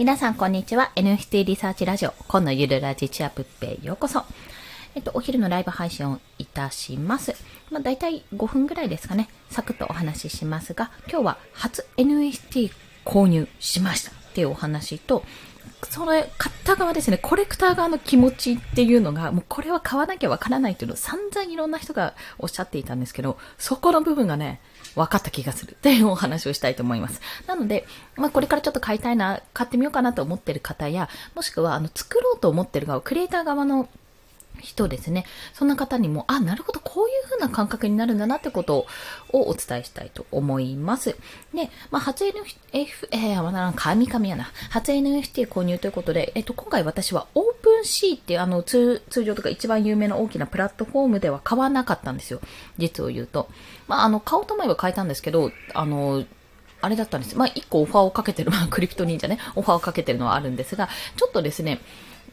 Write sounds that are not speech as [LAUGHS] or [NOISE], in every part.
皆さんこんにちは。NFT リサーチラジオ、今のゆるラジチアプッペへようこそ。えっと、お昼のライブ配信をいたします。まあ、大体5分ぐらいですかね。サクッとお話ししますが、今日は初 NFT 購入しましたっていうお話と、その、買った側ですね、コレクター側の気持ちっていうのが、もうこれは買わなきゃわからないっていうのを散々いろんな人がおっしゃっていたんですけど、そこの部分がね、分かった気がするっていうお話をしたいと思います。なので、まあ、これからちょっと買いたいな、買ってみようかなと思ってる方や、もしくは、あの、作ろうと思ってる側、クリエイター側の人ですね。そんな方にも、あ、なるほど、こういう風な感覚になるんだなってことをお伝えしたいと思います。で、まあ、初 NF、えー、まだ神々やな。初 NFT 購入ということで、えっと、今回私はオープンシーっていうあの通、通常とか一番有名な大きなプラットフォームでは買わなかったんですよ。実を言うと。まあ、あの、買おうと思えば買えたんですけど、あの、あれだったんです。まあ、一個オファーをかけてる、まあ、クリプト忍者ね、オファーをかけてるのはあるんですが、ちょっとですね、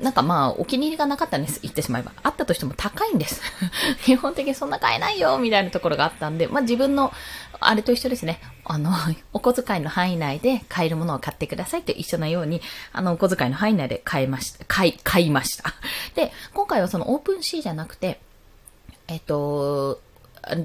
なんかまあ、お気に入りがなかったんです。言ってしまえば。あったとしても高いんです。[LAUGHS] 基本的にそんな買えないよ、みたいなところがあったんで、まあ自分の、あれと一緒ですね。あの、[LAUGHS] お小遣いの範囲内で買えるものを買ってくださいと一緒なように、あの、お小遣いの範囲内で買えました。買い、買いました。で、今回はその OpenSea じゃなくて、えっと、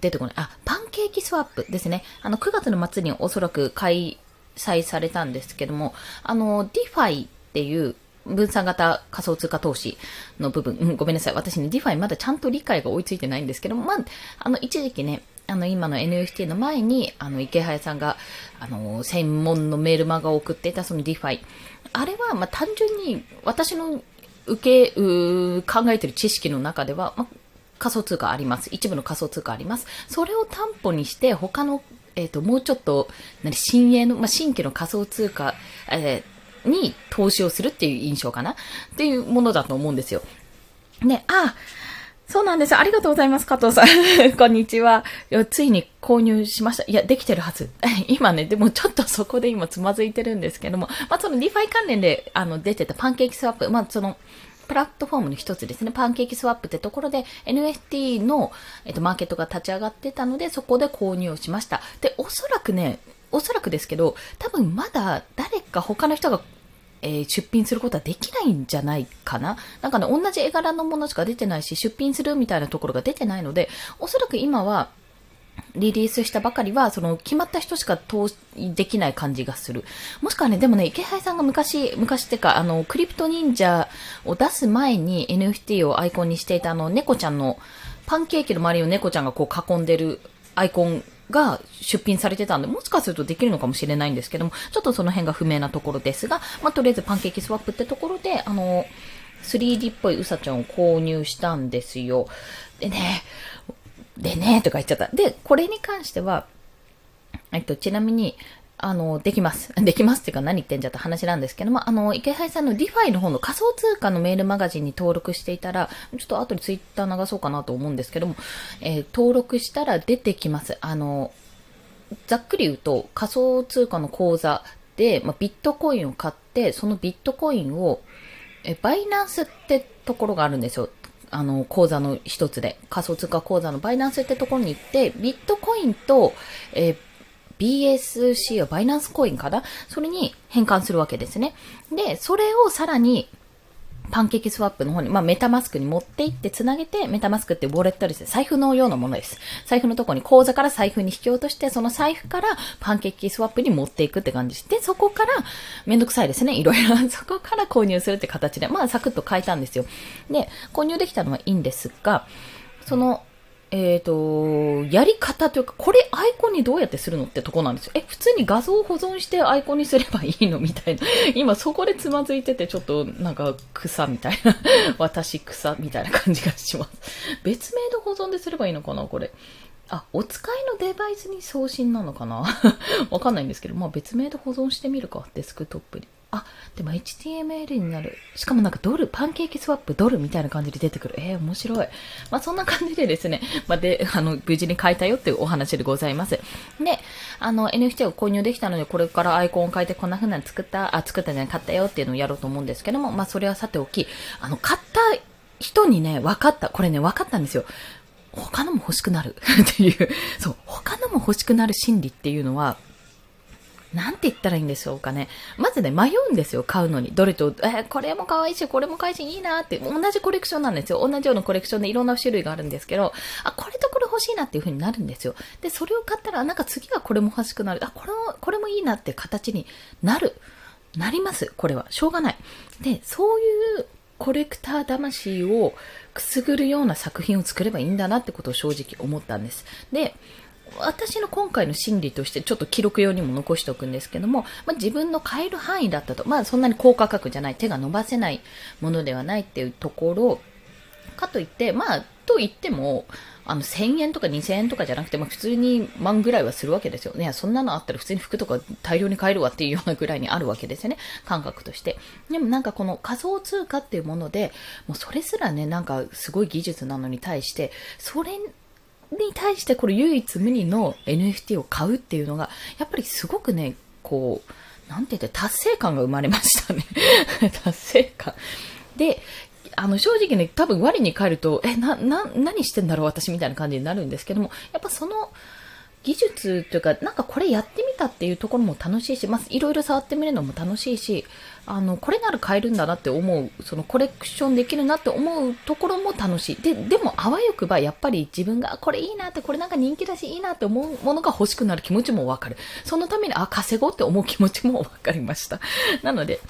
出てこない。あ、 PancakeSwap ですね。あの、9月の末におそらく開催されたんですけども、あの、 DeFi っていう、分散型仮想通貨投資の部分、うん、ごめんなさい。私ね、 DeFi まだちゃんと理解が追いついてないんですけども、まあ、あの、一時期ね、あの、今の NFT の前に、あの、イケハヤさんが、あの、専門のメールマガを送っていたその DeFi。あれは、まあ、単純に、私の受け、う考えてる知識の中では、まあ、仮想通貨あります。一部の仮想通貨あります。それを担保にして、他の、えっ、ー、と、もうちょっと、何、新鋭の、まあ、新規の仮想通貨、えーに投資をするっていう印象かな？っていうものだと思うんですよ。ね、あ、そうなんです。ありがとうございます、加藤さん。[LAUGHS] こんにちは。ついに購入しました。いや、できてるはず。[LAUGHS] 今ね、でもちょっとそこで今つまずいてるんですけども、まあ、その DeFi 関連で、あの、出てたパンケーキスワップ、まあ、その、プラットフォームの一つですね。パンケーキスワップってところで NFT の、えっと、マーケットが立ち上がってたので、そこで購入をしました。で、おそらくね、おそらくですけど、多分まだ誰か他の人がえー、出品することはできないんじゃないかな？なんかね、同じ絵柄のものしか出てないし、出品するみたいなところが出てないので、おそらく今は、リリースしたばかりは、その決まった人しか投資できない感じがする。もしくはね、でもね、池原さんが昔、昔ってか、あの、クリプト忍者を出す前に NFT をアイコンにしていたあの、猫ちゃんの、パンケーキの周りを猫ちゃんがこう囲んでるアイコンが出品されてたんで、もしかするとできるのかもしれないんですけども、ちょっとその辺が不明なところですが、まあ、とりあえずパンケーキスワップってところで、あの、3D っぽいうさちゃんを購入したんですよ。でね、でね、とか言っちゃった。で、これに関しては、えっと、ちなみに、あの、できます。[LAUGHS] できますっていうか何言ってんじゃって話なんですけども、あの、池原さんの DeFi の方の仮想通貨のメールマガジンに登録していたら、ちょっと後でツイッター流そうかなと思うんですけども、えー、登録したら出てきます。あの、ざっくり言うと仮想通貨の口座で、まあ、ビットコインを買って、そのビットコインを、え、バイナンスってところがあるんですよ。あの、口座の一つで。仮想通貨口座のバイナンスってところに行って、ビットコインと、えー BSC はバイナンスコインかな？それに変換するわけですね。で、それをさらに、パンケーキスワップの方に、まあ、メタマスクに持って行って繋げて、メタマスクってウォレットですね。財布のようなものです。財布のとこに口座から財布に引き落として、その財布からパンケーキスワップに持っていくって感じです。で、そこから、めんどくさいですね。いろいろ。[LAUGHS] そこから購入するって形で、まあ、サクッと変えたんですよ。で、購入できたのはいいんですが、その、えっ、ー、と、やり方というか、これアイコンにどうやってするのってとこなんですよ。え、普通に画像を保存してアイコンにすればいいのみたいな。[LAUGHS] 今そこでつまずいてて、ちょっとなんか草みたいな。[LAUGHS] 私草みたいな感じがします。別名で保存ですればいいのかなこれ。あ、お使いのデバイスに送信なのかな [LAUGHS] わかんないんですけど、まあ別名で保存してみるか。デスクトップに。あ、でも HTML になる。しかもなんかドル、パンケーキスワップドルみたいな感じで出てくる。えー、面白い。まあそんな感じでですね、[LAUGHS] まあで、あの、無事に変えたよっていうお話でございます。で、あの、NFT を購入できたので、これからアイコンを変えてこんな風なの作った、あ、作ったじゃない、買ったよっていうのをやろうと思うんですけども、まあそれはさておき、あの、買った人にね、分かった。これね、分かったんですよ。他のも欲しくなる [LAUGHS] っていう、そう、他のも欲しくなる心理っていうのは、なんて言ったらいいんでしょうかね。まずね、迷うんですよ、買うのに。どれと、えー、これも可愛いし、これも可愛いし、いいなって、同じコレクションなんですよ。同じようなコレクションでいろんな種類があるんですけど、あ、これとこれ欲しいなっていう風になるんですよ。で、それを買ったら、なんか次はこれも欲しくなる。あ、これも、これもいいなって形になる。なります。これは。しょうがない。で、そういうコレクター魂をくすぐるような作品を作ればいいんだなってことを正直思ったんです。で、私の今回の心理としてちょっと記録用にも残しておくんですけども、まあ、自分の買える範囲だったと、まあそんなに高価格じゃない、手が伸ばせないものではないっていうところかといって、まあ、と言っても、あの、1000円とか2000円とかじゃなくて、まあ、普通に万ぐらいはするわけですよね。そんなのあったら普通に服とか大量に買えるわっていうようなぐらいにあるわけですよね。感覚として。でもなんかこの仮想通貨っていうもので、もうそれすらね、なんかすごい技術なのに対して、それに対してこれ唯一無二の NFT を買うっていうのが、やっぱりすごくね、こう、なんて言って達成感が生まれましたね。[LAUGHS] 達成感。で、あの、正直ね、多分我に返ると、え、な、な、何してんだろう私みたいな感じになるんですけども、やっぱその、技術というか、なんかこれやってみたっていうところも楽しいし、まあ、いろいろ触ってみるのも楽しいし、あの、これなら買えるんだなって思う、そのコレクションできるなって思うところも楽しい。で、でもあわよくばやっぱり自分がこれいいなって、これなんか人気だしいいなって思うものが欲しくなる気持ちもわかる。そのために、あ、稼ごうって思う気持ちもわかりました。なので、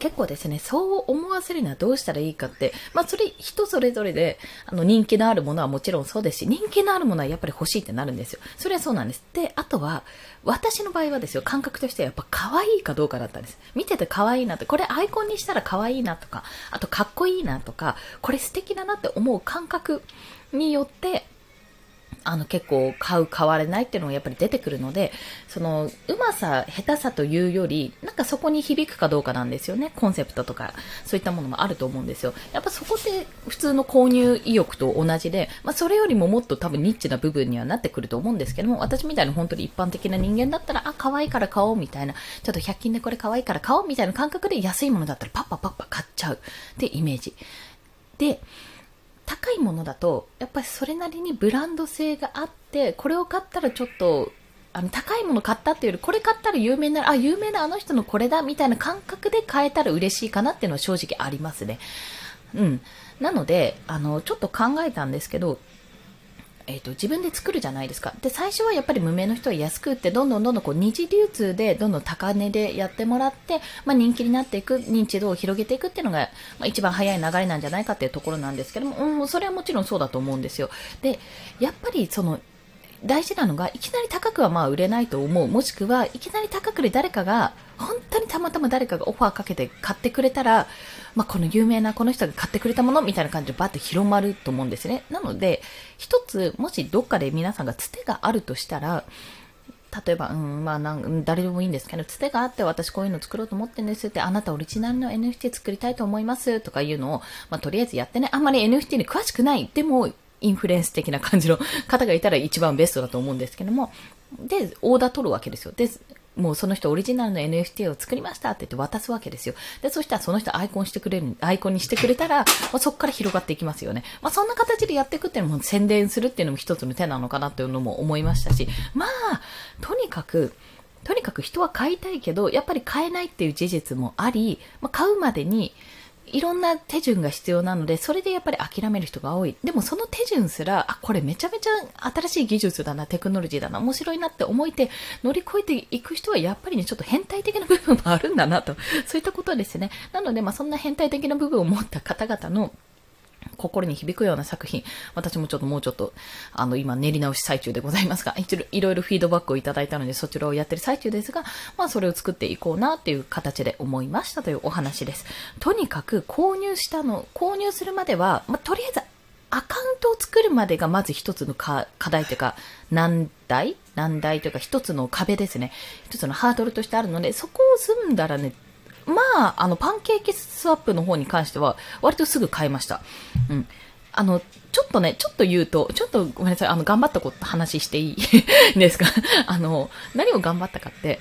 結構ですね、そう思わせるにはどうしたらいいかって、まあそれ人それぞれで、あの人気のあるものはもちろんそうですし、人気のあるものはやっぱり欲しいってなるんですよ。それはそうなんです。で、あとは、私の場合はですよ、感覚としてはやっぱ可愛いかどうかだったんです。見てて可愛いなって、これアイコンにしたら可愛いなとか、あとかっこいいなとか、これ素敵だなって思う感覚によって、あの結構買う買われないっていうのがやっぱり出てくるので、そのうまさ、下手さというより、なんかそこに響くかどうかなんですよね。コンセプトとか、そういったものもあると思うんですよ。やっぱそこって普通の購入意欲と同じで、まあそれよりももっと多分ニッチな部分にはなってくると思うんですけども、私みたいな本当に一般的な人間だったら、あ、可愛いから買おうみたいな、ちょっと100均でこれ可愛いから買おうみたいな感覚で安いものだったらパッパパッパ買っちゃうってイメージ。で、高いものだと、やっぱりそれなりにブランド性があって、これを買ったらちょっと、あの、高いもの買ったっていうより、これ買ったら有名な、あ、有名なあの人のこれだ、みたいな感覚で買えたら嬉しいかなっていうのは正直ありますね。うん。なので、あの、ちょっと考えたんですけど、えーと、自分で作るじゃないですか。で、最初はやっぱり無名の人は安く売って、どんどんどんどんこう二次流通でどんどん高値でやってもらって、まあ、人気になっていく、認知度を広げていくっていうのが、まあ、一番早い流れなんじゃないかっていうところなんですけども、うん、それはもちろんそうだと思うんですよ。で、やっぱりその、大事なのが、いきなり高くはまあ売れないと思う。もしくは、いきなり高くで誰かが、本当にたまたま誰かがオファーかけて買ってくれたら、まあ、この有名なこの人が買ってくれたものみたいな感じでバッと広まると思うんですね。なので、一つ、もしどっかで皆さんがつてがあるとしたら、例えば、うん、まあなん、誰でもいいんですけど、つてがあって私こういうの作ろうと思ってんですって、あなたオリジナルの NFT 作りたいと思いますとかいうのを、まあとりあえずやってね、あんまり NFT に詳しくない、でもインフルエンス的な感じの方がいたら一番ベストだと思うんですけども、で、オーダー取るわけですよ。で、もうその人オリジナルの NFT を作りましたって言って渡すわけですよ。で、そしたらその人アイコンしてくれる、アイコンにしてくれたら、まあ、そこから広がっていきますよね。まあ、そんな形でやっていくっていうのも宣伝するっていうのも一つの手なのかなっていうのも思いましたし、まあ、とにかく、とにかく人は買いたいけど、やっぱり買えないっていう事実もあり、まあ、買うまでに、いろんな手順が必要なので、それでやっぱり諦める人が多い。でもその手順すら、あ、これめちゃめちゃ新しい技術だな、テクノロジーだな、面白いなって思えて乗り越えていく人はやっぱりね、ちょっと変態的な部分もあるんだなと。そういったことですね。なので、まあそんな変態的な部分を持った方々の心に響くような作品、私もちょっともうちょっと、あの、今練り直し最中でございますが、いろいろフィードバックをいただいたので、そちらをやってる最中ですが、まあ、それを作っていこうなっていう形で思いましたというお話です。とにかく、購入したの、購入するまでは、まあ、とりあえず、アカウントを作るまでがまず一つの課題というか、難題？難題というか一つの壁ですね。一つのハードルとしてあるので、そこを済んだらね、まあ、あの、パンケーキスワップの方に関しては、割とすぐ買いました。うん。あの、ちょっとね、ちょっと言うと、ちょっとごめんなさい、あの、頑張ったこと話していいですか？[LAUGHS] あの、何を頑張ったかって、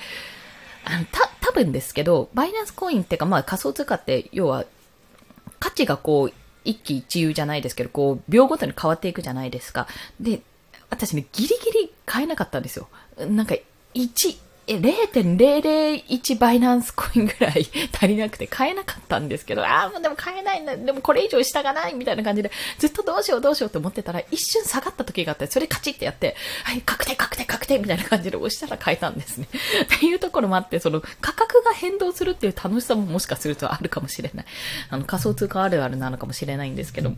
あの、た、多分ですけど、バイナンスコインっていうか、まあ仮想通貨って、要は、価値がこう、一喜一憂じゃないですけど、こう、秒ごとに変わっていくじゃないですか。で、私ね、ギリギリ買えなかったんですよ。なんか、1、0.001バイナンスコインぐらい [LAUGHS] 足りなくて買えなかったんですけど、ああ、もうでも買えないんだ、でもこれ以上下がないみたいな感じで、ずっとどうしようどうしようって思ってたら、一瞬下がった時があって、それカチってやって、はい、確定確定確定みたいな感じで押したら買えたんですね。[LAUGHS] っていうところもあって、その価格が変動するっていう楽しさももしかするとあるかもしれない。あの仮想通貨あるあるなのかもしれないんですけど、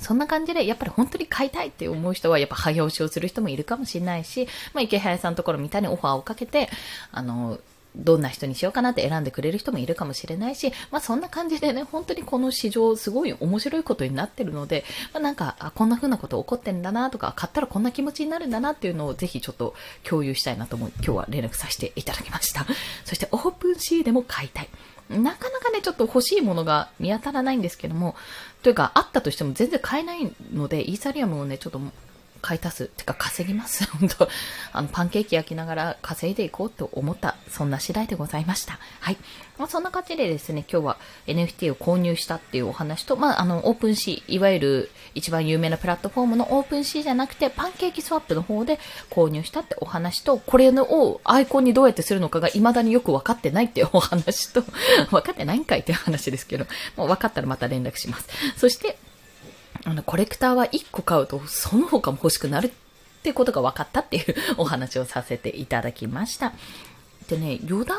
そんな感じで、やっぱり本当に買いたいって思う人は、やっぱ早押しをする人もいるかもしれないし、まあ、池早さんのところみたいにオファーをかけて、あの、どんな人にしようかなって選んでくれる人もいるかもしれないし、まあそんな感じでね、本当にこの市場すごい面白いことになってるので、まあなんか、あ、こんな風なこと起こってんだなとか、買ったらこんな気持ちになるんだなっていうのをぜひちょっと共有したいなと思い、今日は連絡させていただきました。そしてオープンシーでも買いたい。なかなかね、ちょっと欲しいものが見当たらないんですけども、というか、あったとしても全然買えないので、イーサリアムをね、ちょっと買い足す？てか稼ぎます？[LAUGHS] 本当あの、パンケーキ焼きながら稼いでいこうと思った、そんな次第でございました。はい。まあ、そんな感じでですね、今日は NFT を購入したっていうお話と、まあ、あの、 OpenSea、いわゆる一番有名なプラットフォームの OpenSea じゃなくて、 PancakeSwap の方で購入したってお話と、これのをアイコンにどうやってするのかが未だによく分かってないっていうお話と、[LAUGHS] 分かってないんかいっていう話ですけど、もう分かったらまた連絡します。そして、あの、コレクターは1個買うと、その他も欲しくなるってことが分かったっていうお話をさせていただきました。でね、余談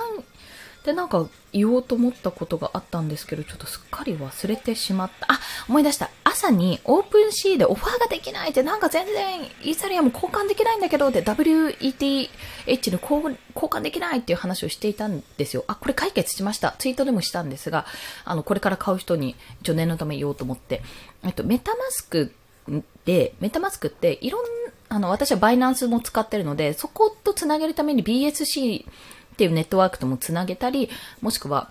でなんか言おうと思ったことがあったんですけど、ちょっとすっかり忘れてしまった。あ、思い出した。朝にオープンシーでオファーができないって、なんか全然イーサリアム交換できないんだけど、で WETH の交換できないっていう話をしていたんですよ。あ、これ解決しました。ツイートでもしたんですが、あの、これから買う人に助念のため言おうと思って。えっと、メタマスクで、メタマスクっていろんなあの、私はバイナンスも使ってるので、そことつなげるために BSC っていうネットワークともつなげたり、もしくは、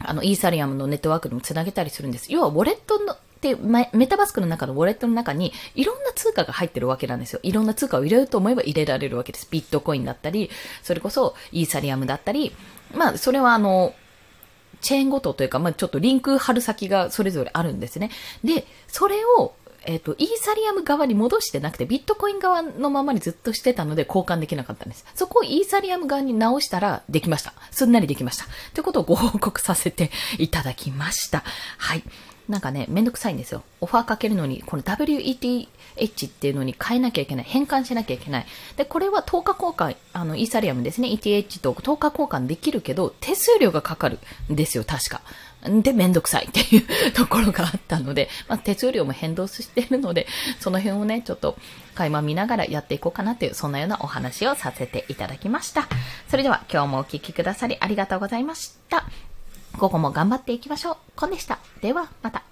あの、イーサリアムのネットワークにもつなげたりするんです。要は、ウォレットの、で、メタバスクの中のウォレットの中にいろんな通貨が入ってるわけなんですよ。いろんな通貨を入れると思えば入れられるわけです。ビットコインだったり、それこそイーサリアムだったり、まあ、それはあの、チェーンごとというか、まあ、ちょっとリンク貼る先がそれぞれあるんですね。で、それをえっ、ー、と、イーサリアム側に戻してなくて、ビットコイン側のままにずっとしてたので交換できなかったんです。そこをイーサリアム側に直したらできました。すんなりできました。ということをご報告させていただきました。はい。なんかね、めんどくさいんですよ。オファーかけるのに、この WETH っていうのに変えなきゃいけない。変換しなきゃいけない。で、これは10日交換、あの、イーサリアムですね。ETH と10日交換できるけど、手数料がかかるんですよ、確か。で、めんどくさいっていうところがあったので、[LAUGHS] まあ、手数料も変動しているので、その辺をね、ちょっと垣間見ながらやっていこうかなという、そんなようなお話をさせていただきました。それでは今日もお聴きくださりありがとうございました。午後も頑張っていきましょう。コンでした。では、また。